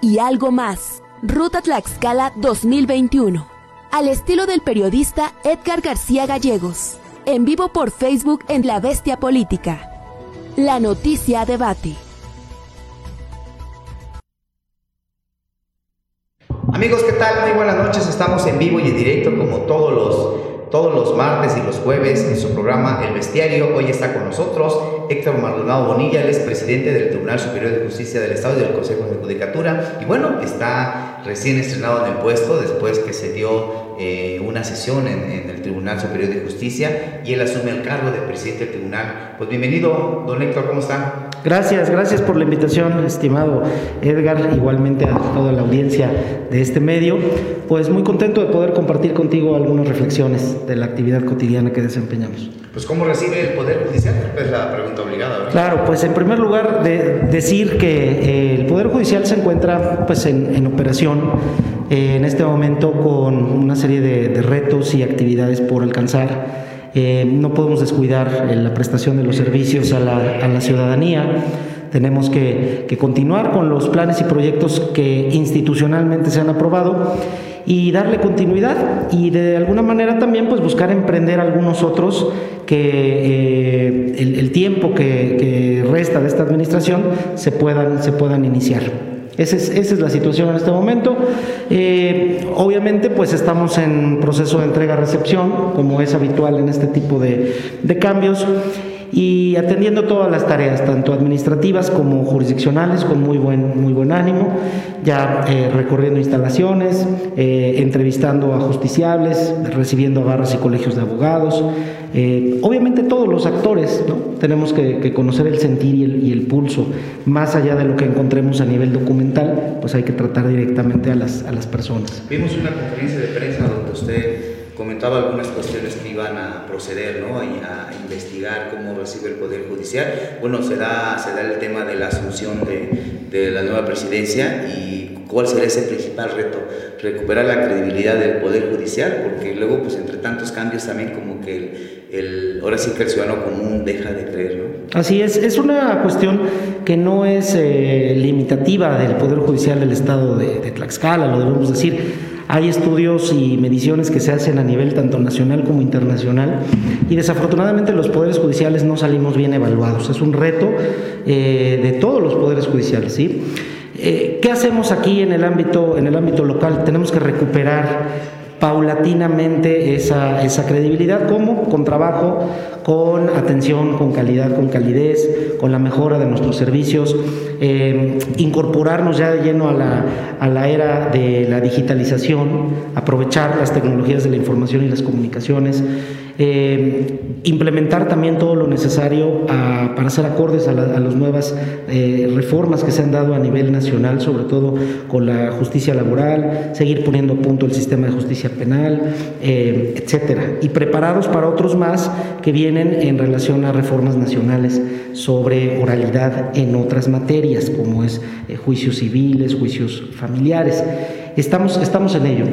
y algo más. Ruta Tlaxcala 2021. Al estilo del periodista Edgar García Gallegos. En vivo por Facebook en La Bestia Política. La noticia debate. Amigos, ¿qué tal? Muy buenas noches. Estamos en vivo y en directo como todos los todos los martes y los jueves en su programa El Bestiario. Hoy está con nosotros Héctor Maldonado Bonilla, es presidente del Tribunal Superior de Justicia del Estado y del Consejo de Judicatura. Y bueno, está recién estrenado en el puesto después que se dio eh, una sesión en, el Tribunal Superior de Justicia y él asume el cargo de presidente del tribunal. Pues bienvenido, don Héctor, ¿cómo está? Gracias, gracias por la invitación, estimado Edgar, igualmente a toda la audiencia de este medio. Pues muy contento de poder compartir contigo algunas reflexiones de la actividad cotidiana que desempeñamos. Pues ¿cómo recibe el Poder Judicial? Es la pregunta obligada. ¿verdad? Claro, pues en primer lugar de decir que eh, el Poder Judicial se encuentra pues en, operación eh, en este momento con una serie de, retos y actividades por alcanzar. Eh, no podemos descuidar la prestación de los servicios a la, ciudadanía. Tenemos que, que continuar con los planes y proyectos que institucionalmente se han aprobado y darle continuidad y de alguna manera también pues buscar emprender algunos otros que eh, el, tiempo que, resta de esta administración se puedan, se puedan iniciar. Esa es, la situación en este momento. Eh, obviamente, pues estamos en proceso de entrega-recepción, como es habitual en este tipo de, cambios y atendiendo todas las tareas, tanto administrativas como jurisdiccionales, con muy buen, ánimo, ya eh, recorriendo instalaciones, eh, entrevistando a justiciables, recibiendo barras y colegios de abogados. Obviamente todos los actores, ¿no? tenemos que, conocer el sentir y el, y el, pulso, más allá de lo que encontremos a nivel documental, pues hay que tratar directamente a las, a las personas. Vimos una conferencia de prensa donde usted comentaba algunas cuestiones que iban a proceder, ¿no? a, investigar cómo recibe el Poder Judicial. Bueno, se da, el tema de la asunción de, de la nueva presidencia y cuál será ese principal reto, recuperar la credibilidad del Poder Judicial, porque luego, pues entre tantos cambios también como que el, ahora sí que el ciudadano común deja de creer, ¿no? Así es, es una cuestión que no es eh, limitativa del Poder Judicial del Estado de, Tlaxcala, lo debemos decir hay estudios y mediciones que se hacen a nivel tanto nacional como internacional y desafortunadamente los poderes judiciales no salimos bien evaluados. Es un reto eh, de todos los poderes judiciales. ¿sí? Eh, ¿Qué hacemos aquí en el, ámbito, en el ámbito local? Tenemos que recuperar paulatinamente esa, esa credibilidad, ¿cómo? Con trabajo, con atención, con calidad, con calidez, con la mejora de nuestros servicios, eh, incorporarnos ya de lleno a la, a la era de la digitalización, aprovechar las tecnologías de la información y las comunicaciones, eh, implementar también todo lo necesario para ser acordes a, las nuevas eh, reformas que se han dado a nivel nacional, sobre todo con la justicia laboral, seguir poniendo a punto el sistema de justicia penal, eh, etcétera, y preparados para otros más que vienen en relación a reformas nacionales sobre oralidad en otras materias, como es juicios civiles, juicios familiares. Estamos, estamos en ello.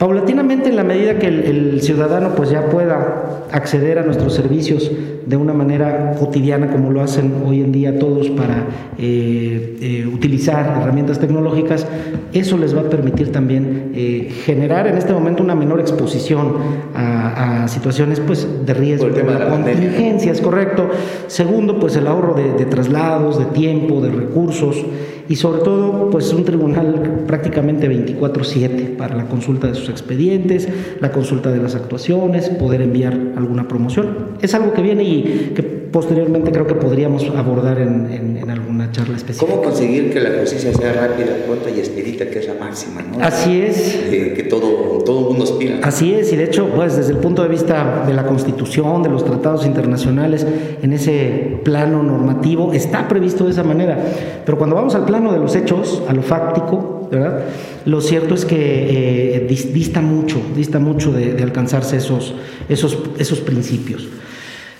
Paulatinamente, en la medida que el, ciudadano pues ya pueda acceder a nuestros servicios de una manera cotidiana, como lo hacen hoy en día todos para eh, eh, utilizar herramientas tecnológicas, eso les va a permitir también eh, generar en este momento una menor exposición a, situaciones pues, de riesgo, de, la contingencia, es correcto. Segundo, pues el ahorro de, de traslados, de tiempo, de recursos y sobre todo pues un tribunal prácticamente 24/7 para la consulta de sus expedientes, la consulta de las actuaciones, poder enviar alguna promoción. Es algo que viene y que posteriormente creo que podríamos abordar en, en, alguna charla específica. ¿Cómo conseguir que la justicia sea rápida, corta y expedita, que es la máxima? ¿no? Así es. que todo, todo mundo aspira. Así es, y de hecho, pues desde el punto de vista de la Constitución, de los tratados internacionales, en ese plano normativo, está previsto de esa manera. Pero cuando vamos al plano de los hechos, a lo fáctico, ¿verdad? Lo cierto es que eh, dista mucho, dista mucho de, alcanzarse esos, esos, esos principios.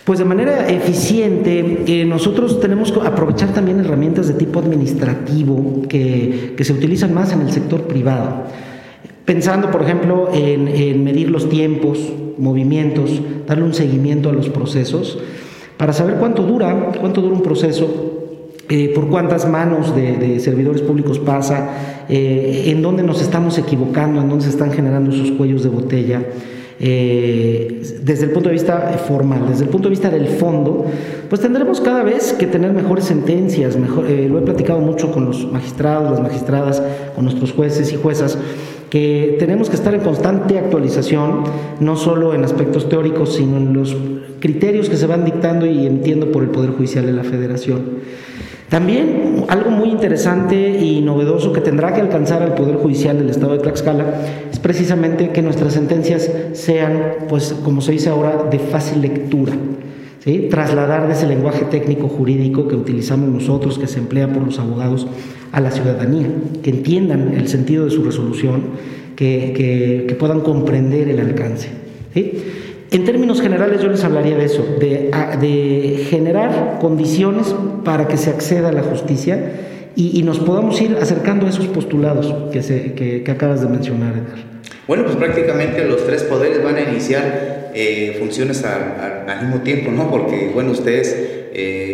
Pues de manera eficiente, eh, nosotros tenemos que aprovechar también herramientas de tipo administrativo que, se utilizan más en el sector privado. Pensando, por ejemplo, en, medir los tiempos, movimientos, darle un seguimiento a los procesos, para saber cuánto dura, cuánto dura un proceso, eh, por cuántas manos de, servidores públicos pasa, eh, en dónde nos estamos equivocando, en dónde se están generando esos cuellos de botella. Eh, desde el punto de vista formal, desde el punto de vista del fondo, pues tendremos cada vez que tener mejores sentencias. Mejor, lo he platicado mucho con los magistrados, las magistradas, con nuestros jueces y juezas que tenemos que estar en constante actualización, no solo en aspectos teóricos, sino en los criterios que se van dictando y emitiendo por el Poder Judicial de la Federación. También algo muy interesante y novedoso que tendrá que alcanzar el Poder Judicial del Estado de Tlaxcala es precisamente que nuestras sentencias sean, pues como se dice ahora, de fácil lectura. ¿sí? Trasladar de ese lenguaje técnico jurídico que utilizamos nosotros, que se emplea por los abogados, a la ciudadanía, que entiendan el sentido de su resolución, que, que, puedan comprender el alcance. ¿sí? En términos generales yo les hablaría de eso, de, generar condiciones para que se acceda a la justicia y, nos podamos ir acercando a esos postulados que, acabas de mencionar, Edgar. Bueno, pues prácticamente los tres poderes van a iniciar eh, funciones al, al, mismo tiempo, ¿no? Porque, bueno, ustedes eh,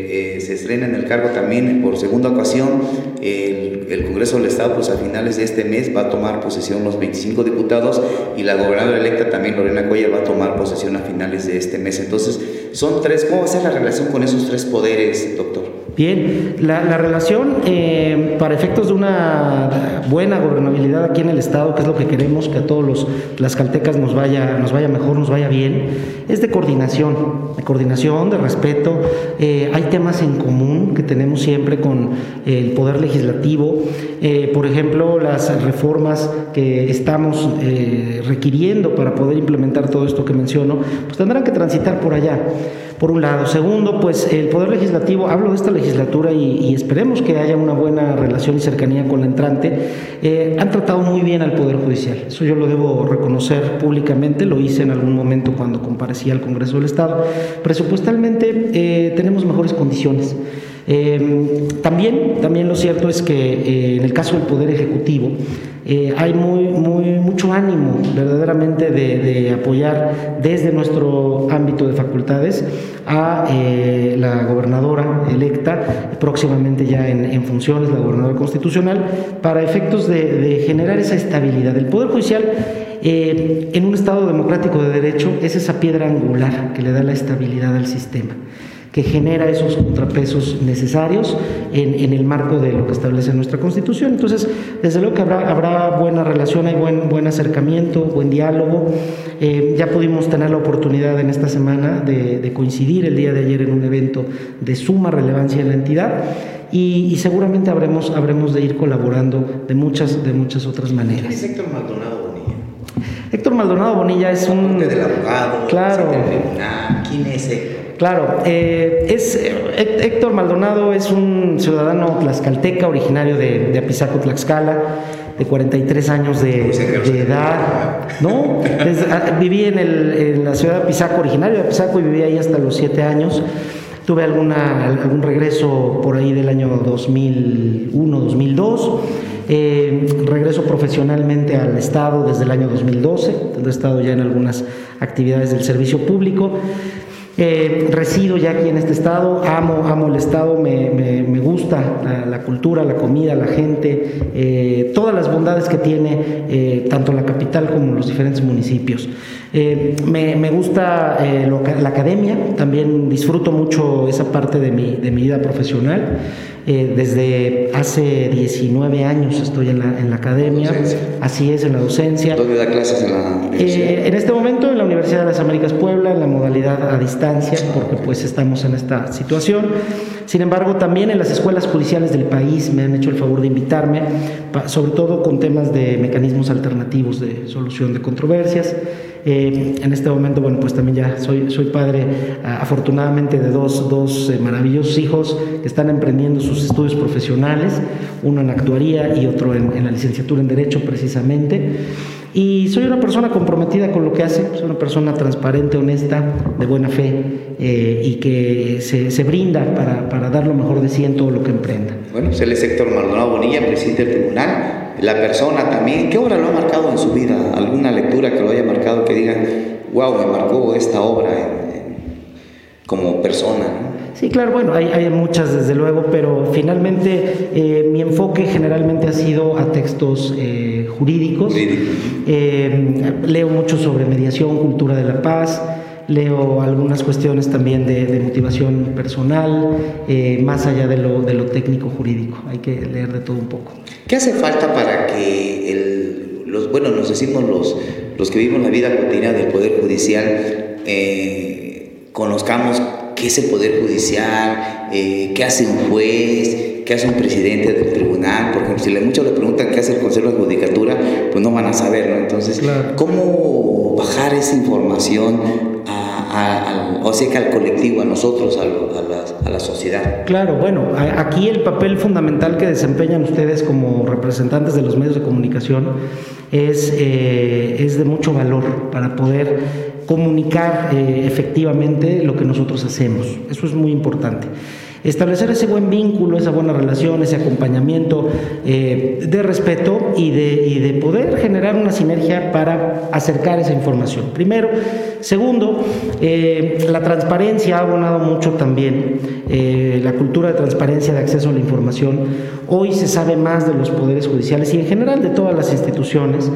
se estrenan en el cargo también por segunda ocasión. El, el, Congreso del Estado, pues a finales de este mes va a tomar posesión los 25 diputados y la gobernadora electa también, Lorena Cuellar, va a tomar posesión a finales de este mes. Entonces, son tres. ¿Cómo va a ser la relación con esos tres poderes, doctor? Bien, la, relación eh, para efectos de una buena gobernabilidad aquí en el Estado, que es lo que queremos, que a todos los tlaxcaltecas nos vaya, nos vaya mejor, nos vaya bien, es de coordinación, de coordinación, de respeto. Eh, hay temas en común que tenemos siempre con el Poder Legislativo, eh, por ejemplo, las reformas que estamos requiriendo para poder implementar todo esto que menciono, pues tendrán que transitar por allá por un lado. Segundo, pues el Poder Legislativo, hablo de esta legislatura y, esperemos que haya una buena relación y cercanía con la entrante, eh, han tratado muy bien al Poder Judicial. Eso yo lo debo reconocer públicamente, lo hice en algún momento cuando comparecía al Congreso del Estado. Presupuestalmente eh, tenemos mejores condiciones. Eh, también, también lo cierto es que en el caso del Poder Ejecutivo, eh, hay muy, muy, mucho ánimo verdaderamente de, apoyar desde nuestro ámbito de facultades a eh, la gobernadora electa, próximamente ya en, funciones, la gobernadora constitucional, para efectos de, generar esa estabilidad. El Poder Judicial eh, en un Estado democrático de derecho es esa piedra angular que le da la estabilidad al sistema que genera esos contrapesos necesarios en, el marco de lo que establece nuestra Constitución. Entonces, desde luego que habrá, habrá buena relación, hay buen, buen acercamiento, buen diálogo. Eh, ya pudimos tener la oportunidad en esta semana de, coincidir el día de ayer en un evento de suma relevancia en la entidad. Y, seguramente habremos, habremos de ir colaborando de muchas, de muchas otras maneras. ¿Quién es Héctor Maldonado Bonilla? Héctor Maldonado Bonilla es un... Del abogado, claro. ¿Quién es Héctor? Claro, eh, es, Héctor Maldonado es un ciudadano tlaxcalteca, originario de, de Apizaco, Tlaxcala, de 43 años de, edad. No, ah, viví en, el, en, la ciudad de Apizaco, originario de Apizaco, y viví ahí hasta los 7 años. Tuve alguna, algún regreso por ahí del año 2001, 2002. Eh, regreso profesionalmente al Estado desde el año 2012, he estado ya en algunas actividades del servicio público. Eh, resido ya aquí en este estado, amo, amo el estado, me, me, gusta la, cultura, la comida, la gente, eh, todas las bondades que tiene eh, tanto la capital como los diferentes municipios. Me, me, gusta la academia, también disfruto mucho esa parte de mi, de mi vida profesional. Eh, desde hace 19 años estoy en la, en la academia. Así es, en la docencia. ¿Dónde da clases en la universidad? Eh, en este momento en la Universidad de las Américas Puebla, en la modalidad a distancia, porque pues estamos en esta situación. Sin embargo, también en las escuelas judiciales del país me han hecho el favor de invitarme, sobre todo con temas de mecanismos alternativos de solución de controversias. Eh, en este momento, bueno, pues también ya soy, soy padre afortunadamente de dos, dos eh, maravillosos hijos que están emprendiendo sus estudios profesionales, uno en actuaría y otro en, la licenciatura en Derecho precisamente. Y soy una persona comprometida con lo que hace, soy una persona transparente, honesta, de buena fe eh, y que se, se brinda para, para, dar lo mejor de sí en todo lo que emprenda. Bueno, pues él es Héctor Maldonado Bonilla, presidente del tribunal la persona también, ¿qué obra lo ha marcado en su vida? ¿Alguna lectura que lo haya marcado que diga, wow, me marcó esta obra como persona. Sí, claro, bueno, hay, hay, muchas desde luego, pero finalmente eh, mi enfoque generalmente ha sido a textos eh, jurídicos. Eh, leo mucho sobre mediación, cultura de la paz, leo algunas cuestiones también de, motivación personal, más allá de lo, de lo técnico jurídico, hay que leer de todo un poco. ¿Qué hace falta para que el, los, bueno, nos decimos los, los que vivimos la vida cotidiana del Poder Judicial, conozcamos qué es el Poder Judicial, eh, qué hace un juez, qué hace un presidente del tribunal. Por ejemplo, si muchos le preguntan qué hace el Consejo de Judicatura, pues no van a saberlo. Entonces, ¿cómo bajar esa información o sea que al colectivo, a nosotros, a, la, a, la, sociedad. Claro, bueno, aquí el papel fundamental que desempeñan ustedes como representantes de los medios de comunicación es, eh, es de mucho valor para poder comunicar eh, efectivamente lo que nosotros hacemos. Eso es muy importante. Establecer ese buen vínculo, esa buena relación, ese acompañamiento eh, de respeto y de, de, poder generar una sinergia para acercar esa información. Primero. Segundo, eh, la transparencia ha abonado mucho también, la cultura de transparencia de acceso a la información. Hoy se sabe más de los poderes judiciales y en general de todas las instituciones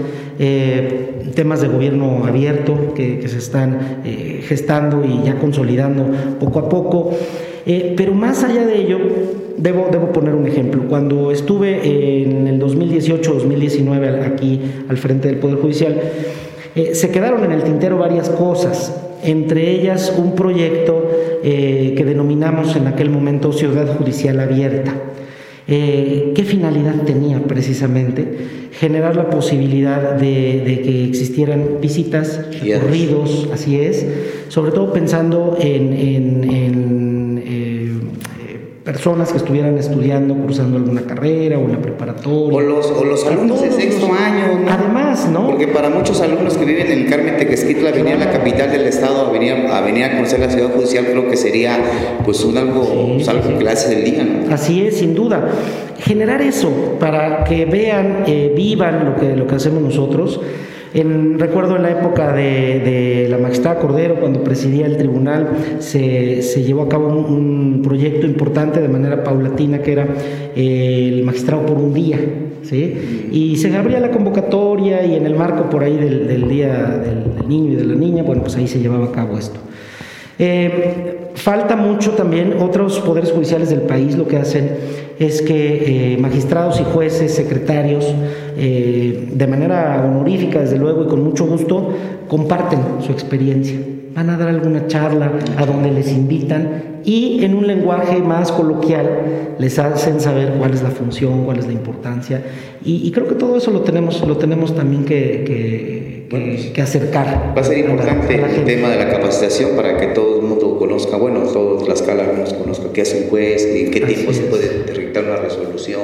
temas de gobierno abierto que, se están eh, gestando y ya consolidando poco a poco. Eh, pero más allá de ello, debo, debo poner un ejemplo. Cuando estuve en el 2018-2019 aquí al frente del Poder Judicial, eh, se quedaron en el tintero varias cosas, entre ellas un proyecto que denominamos en aquel momento Ciudad Judicial Abierta. ¿Qué finalidad tenía precisamente? generar la posibilidad de, que existieran visitas, recorridos, así es, sobre todo pensando en personas que estuvieran estudiando, cursando alguna carrera o en la preparatoria. O los, o los alumnos de sexto año. Además, ¿no? Porque para muchos alumnos que viven en Carmen Tequesquitla, venir a la capital del estado, a venir a, venir a conocer la ciudad judicial, creo que sería pues un algo, pues, algo clase del día, ¿no? Así es, sin duda. Generar eso para que vean, eh, vivan lo que, lo que hacemos nosotros recuerdo en la época de, la magistrada Cordero, cuando presidía el tribunal, se, llevó a cabo un, proyecto importante de manera paulatina que era eh, el magistrado por un día. ¿sí? Y se abría la convocatoria y en el marco por ahí del, Día del, Niño y de la Niña, bueno, pues ahí se llevaba a cabo esto. Eh, falta mucho también, otros poderes judiciales del país lo que hacen es que eh, magistrados y jueces, secretarios, eh, de manera honorífica, desde luego, y con mucho gusto, comparten su experiencia. Van a dar alguna charla a donde les invitan y en un lenguaje más coloquial les hacen saber cuál es la función, cuál es la importancia. Y, creo que todo eso lo tenemos, lo tenemos también que, que, acercar. Va a ser importante el tema de la capacitación para que todo el mundo conozca, bueno, todos las nos conozca qué hace un juez, en qué tiempo se puede dictar una resolución.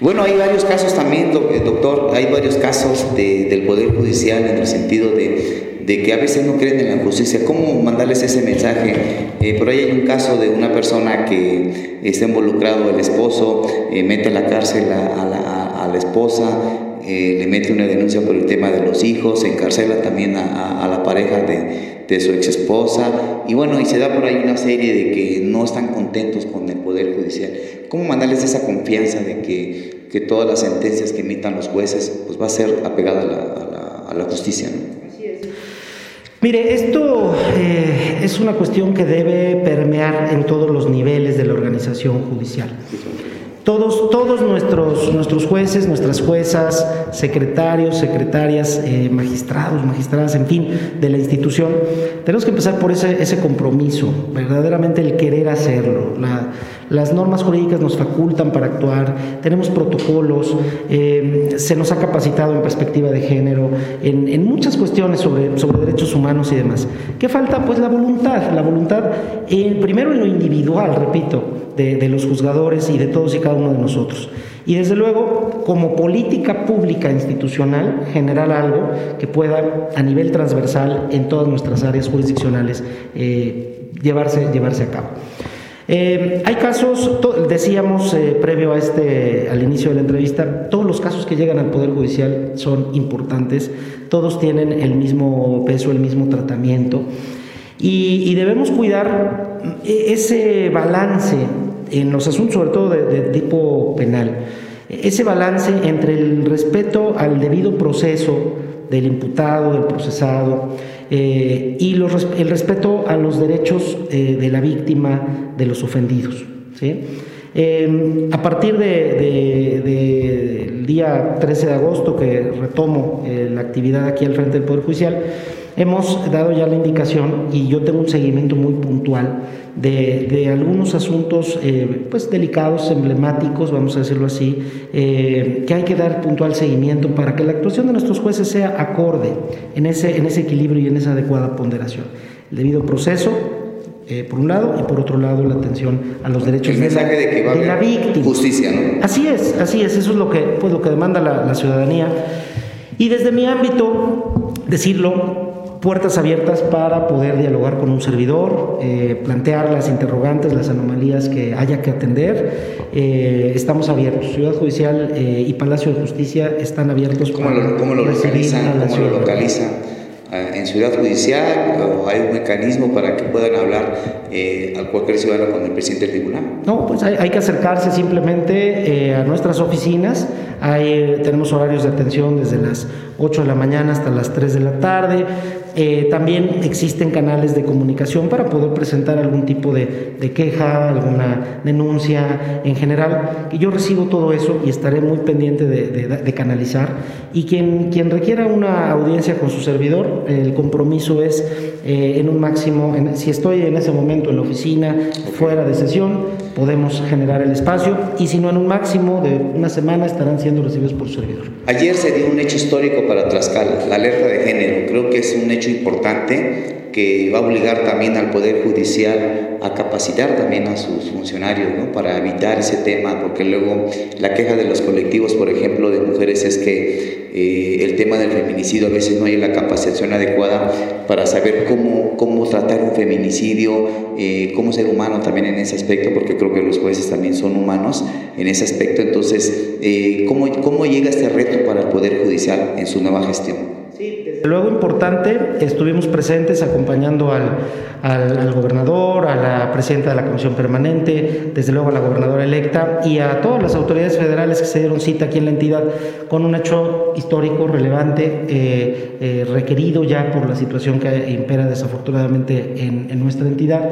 Bueno, hay varios casos también, eh, doctor, hay varios casos del Poder Judicial en el sentido de, de, que a veces no creen en la justicia. ¿Cómo mandarles ese mensaje? Eh, por ahí hay un caso de una persona que está involucrado, el esposo, eh, mete a la cárcel a, la, a la esposa, eh, le mete una denuncia por el tema de los hijos, encarcela también a, a, la pareja de, de, su ex esposa y bueno, y se da por ahí una serie de que no están contentos con el Poder Judicial. ¿Cómo mandarles esa confianza de que, que todas las sentencias que emitan los jueces pues va a ser apegada a la, a la, justicia? Mire, esto eh, es una cuestión que debe permear en todos los niveles de la organización judicial. Todos, todos nuestros, nuestros jueces, nuestras juezas, secretarios, secretarias, eh, magistrados, magistradas, en fin, de la institución, tenemos que empezar por ese, ese compromiso, verdaderamente el querer hacerlo. Las normas jurídicas nos facultan para actuar, tenemos protocolos, eh, se nos ha capacitado en perspectiva de género, en, muchas cuestiones sobre, sobre derechos humanos y demás. ¿Qué falta? Pues la voluntad, la voluntad, eh, primero en lo individual, repito, de, los juzgadores y de todos y cada uno de nosotros. Y desde luego, como política pública institucional, generar algo que pueda a nivel transversal en todas nuestras áreas jurisdiccionales eh, llevarse, llevarse a cabo. Eh, hay casos, decíamos eh, previo a este, al inicio de la entrevista, todos los casos que llegan al Poder Judicial son importantes, todos tienen el mismo peso, el mismo tratamiento. Y, debemos cuidar ese balance en los asuntos, sobre todo de, tipo penal, ese balance entre el respeto al debido proceso del imputado, del procesado, eh, y el respeto a los derechos eh, de la víctima, de los ofendidos. Eh, a partir del día 13 de agosto, que retomo la actividad aquí al frente del Poder Judicial, hemos dado ya la indicación y yo tengo un seguimiento muy puntual de, algunos asuntos pues delicados, emblemáticos, vamos a decirlo así, que hay que dar puntual seguimiento para que la actuación de nuestros jueces sea acorde en ese, en ese equilibrio y en esa adecuada ponderación. El debido proceso, eh, por un lado, y por otro lado la atención a los derechos de, la, víctima. Justicia, ¿no? Así es, así es, eso es lo que, pues, lo que demanda la, ciudadanía. Y desde mi ámbito, decirlo, puertas abiertas para poder dialogar con un servidor, eh, plantear las interrogantes, las anomalías que haya que atender. Eh, estamos abiertos. Ciudad Judicial y Palacio de Justicia están abiertos. ¿Cómo lo, cómo lo localizan? ¿Cómo lo localizan? en Ciudad Judicial o hay un mecanismo para que puedan hablar eh, a cualquier ciudadano con el presidente del tribunal? No, pues hay, que acercarse simplemente eh, a nuestras oficinas. Hay, tenemos horarios de atención desde las 8 de la mañana hasta las 3 de la tarde. Eh, también existen canales de comunicación para poder presentar algún tipo de, queja, alguna denuncia en general. Y yo recibo todo eso y estaré muy pendiente de, canalizar. Y quien, quien requiera una audiencia con su servidor, el compromiso es eh, en un máximo, si estoy en ese momento en la oficina, fuera de sesión, podemos generar el espacio y si no en un máximo de una semana estarán siendo recibidos por su servidor. Ayer se dio un hecho histórico para Tlaxcala, la alerta de género. Creo que es un hecho importante que va a obligar también al Poder Judicial a capacitar también a sus funcionarios ¿no? para evitar ese tema, porque luego la queja de los colectivos, por ejemplo, de mujeres es que eh, el tema del feminicidio a veces no hay la capacitación adecuada para saber cómo, cómo tratar un feminicidio, eh, cómo ser humano también en ese aspecto, porque creo que los jueces también son humanos en ese aspecto. Entonces, eh, ¿cómo, ¿cómo llega este reto para el Poder Judicial en su nueva gestión? Luego importante, estuvimos presentes acompañando al, al, gobernador, a la presidenta de la comisión permanente, desde luego a la gobernadora electa y a todas las autoridades federales que se dieron cita aquí en la entidad con un hecho histórico relevante, eh, eh, requerido ya por la situación que impera desafortunadamente en, en nuestra entidad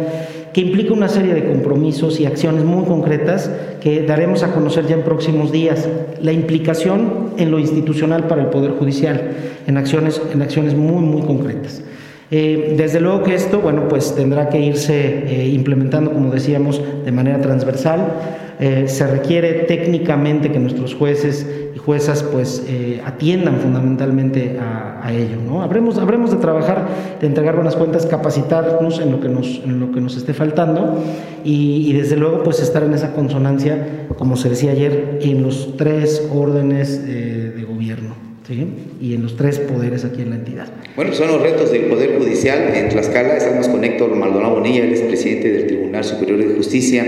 que implica una serie de compromisos y acciones muy concretas que daremos a conocer ya en próximos días. La implicación en lo institucional para el Poder Judicial, en acciones, en acciones muy, muy concretas. Eh, desde luego que esto, bueno, pues tendrá que irse eh, implementando, como decíamos, de manera transversal. Eh, se requiere técnicamente que nuestros jueces juezas pues eh, atiendan fundamentalmente a, ello. ¿no? Habremos, habremos de trabajar, de entregar buenas cuentas, capacitarnos en lo que nos, en lo que nos esté faltando y, desde luego pues estar en esa consonancia, como se decía ayer, en los tres órdenes de gobierno. ¿Sí? y en los tres poderes aquí en la entidad. Bueno, son los retos del Poder Judicial en Tlaxcala. Estamos con Héctor Maldonado Bonilla, él es presidente del Tribunal Superior de Justicia.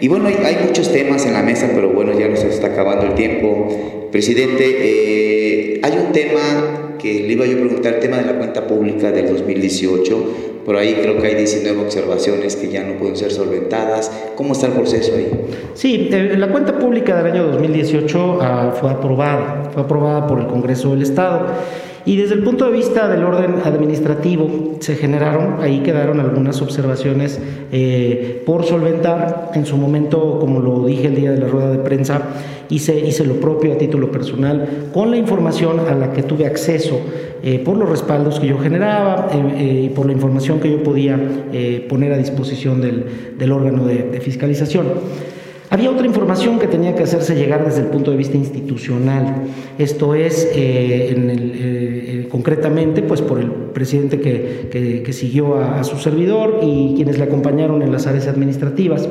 Y bueno, hay, muchos temas en la mesa, pero bueno, ya nos está acabando el tiempo. Presidente, eh, hay un tema que le iba yo a preguntar, el tema de la cuenta pública del 2018. Por ahí creo que hay 19 observaciones que ya no pueden ser solventadas. ¿Cómo está el proceso ahí? Sí, eh, la cuenta pública del año 2018 ah, fue aprobada, fue aprobada por el Congreso del Estado. Y desde el punto de vista del orden administrativo, se generaron, ahí quedaron algunas observaciones eh, por solventar. En su momento, como lo dije el día de la rueda de prensa, hice, hice lo propio a título personal con la información a la que tuve acceso eh, por los respaldos que yo generaba eh, y por la información que yo podía poner a disposición del, órgano de fiscalización. Había otra información que tenía que hacerse llegar desde el punto de vista institucional, esto es, eh, en el, eh, eh, concretamente, pues por el presidente que, que, siguió a, su servidor y quienes le acompañaron en las áreas administrativas.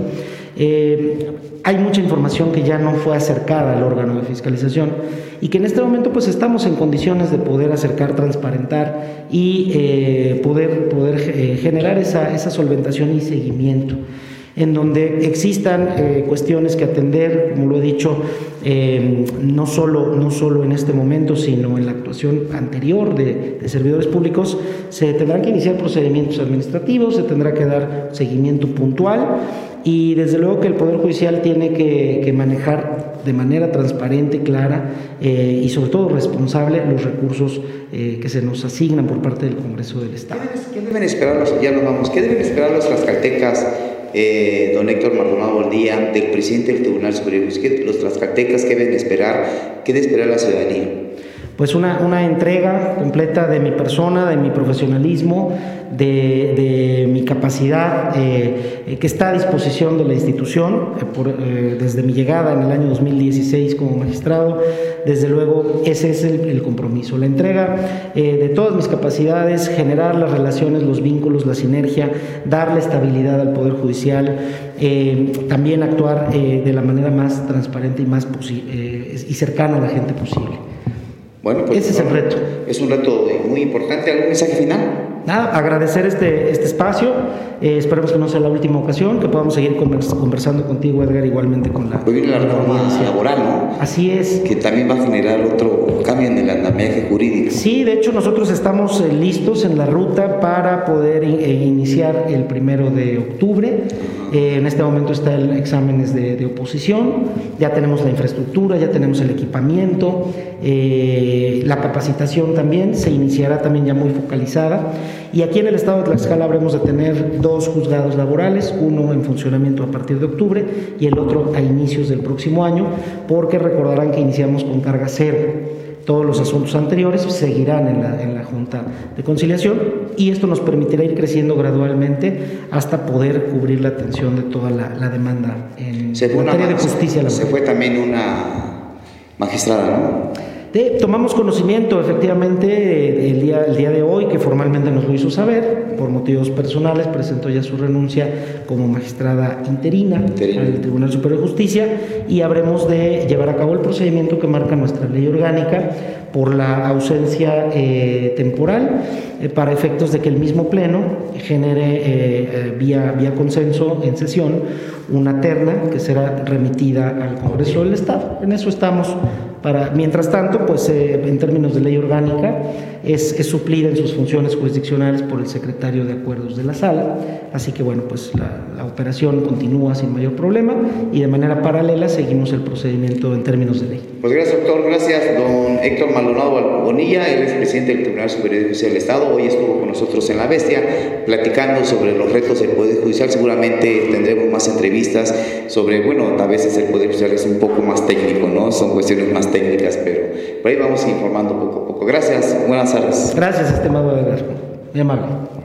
hay mucha información que ya no fue acercada al órgano de fiscalización y que en este momento pues estamos en condiciones de poder acercar, transparentar y poder, poder generar esa, esa solventación y seguimiento. En donde existan eh, cuestiones que atender, como lo he dicho, eh, no, solo, no solo en este momento, sino en la actuación anterior de, servidores públicos, se tendrán que iniciar procedimientos administrativos, se tendrá que dar seguimiento puntual y desde luego que el Poder Judicial tiene que, manejar de manera transparente, clara eh, y sobre todo responsable los recursos que se nos asignan por parte del Congreso del Estado. ¿Qué deben, esperar los, ya vamos, ¿qué deben esperar los tlaxcaltecas eh, don Héctor Maldonado Bordía, del presidente del Tribunal Superior los tlaxcaltecas que deben esperar, qué debe esperar la ciudadanía? Pues una, una entrega completa de mi persona, de mi profesionalismo, de, mi capacidad eh, que está a disposición de la institución eh, desde mi llegada en el año 2016 como magistrado. Desde luego, ese es el, compromiso, la entrega de todas mis capacidades, generar las relaciones, los vínculos, la sinergia, darle estabilidad al Poder Judicial eh, también actuar eh, de la manera más transparente y más eh, y cercana a la gente posible. Bueno, pues, ese es el reto. Es un reto muy importante. ¿Algún mensaje final? nada, agradecer este, este espacio. Eh, esperemos que no sea la última ocasión, que podamos seguir conversando contigo, Edgar, igualmente con la. Hoy viene la reforma laboral, ¿no? Así es. Que también va a generar otro cambio en el andamiaje jurídico. Sí, de hecho, nosotros estamos eh, listos en la ruta para poder eh, iniciar el primero de octubre. en este momento está el exámenes de, de, oposición, ya tenemos la infraestructura, ya tenemos el equipamiento, la capacitación también se iniciará también ya muy focalizada. Y aquí en el estado de Tlaxcala habremos de tener dos juzgados laborales, uno en funcionamiento a partir de octubre y el otro a inicios del próximo año, porque recordarán que iniciamos con carga cero. Todos los asuntos anteriores seguirán en la, en la Junta de Conciliación y esto nos permitirá ir creciendo gradualmente hasta poder cubrir la atención de toda la, demanda en materia de justicia laboral. Se fue también una magistrada, ¿no? Tomamos conocimiento efectivamente el día, el día de hoy, que formalmente nos lo hizo saber, por motivos personales, presentó ya su renuncia como magistrada interina, al Tribunal Superior de Justicia y habremos de llevar a cabo el procedimiento que marca nuestra ley orgánica por la ausencia eh, temporal eh, para efectos de que el mismo Pleno genere eh, vía, vía consenso en sesión una terna que será remitida al Congreso del Estado. En eso estamos para, mientras tanto, pues eh, en términos de ley orgánica, es, es, suplir en sus funciones jurisdiccionales por el secretario de acuerdos de la sala. Así que bueno, pues la, operación continúa sin mayor problema y de manera paralela seguimos el procedimiento en términos de ley. Pues gracias, doctor. Gracias, don Héctor Maldonado Bonilla. Él es presidente del Tribunal Superior de Justicia del Estado. Hoy estuvo con nosotros en La Bestia platicando sobre los retos del Poder Judicial. Seguramente tendremos más entrevistas sobre, bueno, a veces el Poder Judicial es un poco más técnico, ¿no? Son cuestiones más técnicas, pero por ahí vamos informando poco a poco. Gracias, buenas tardes. Gracias, estimado Edgar. Muy amable.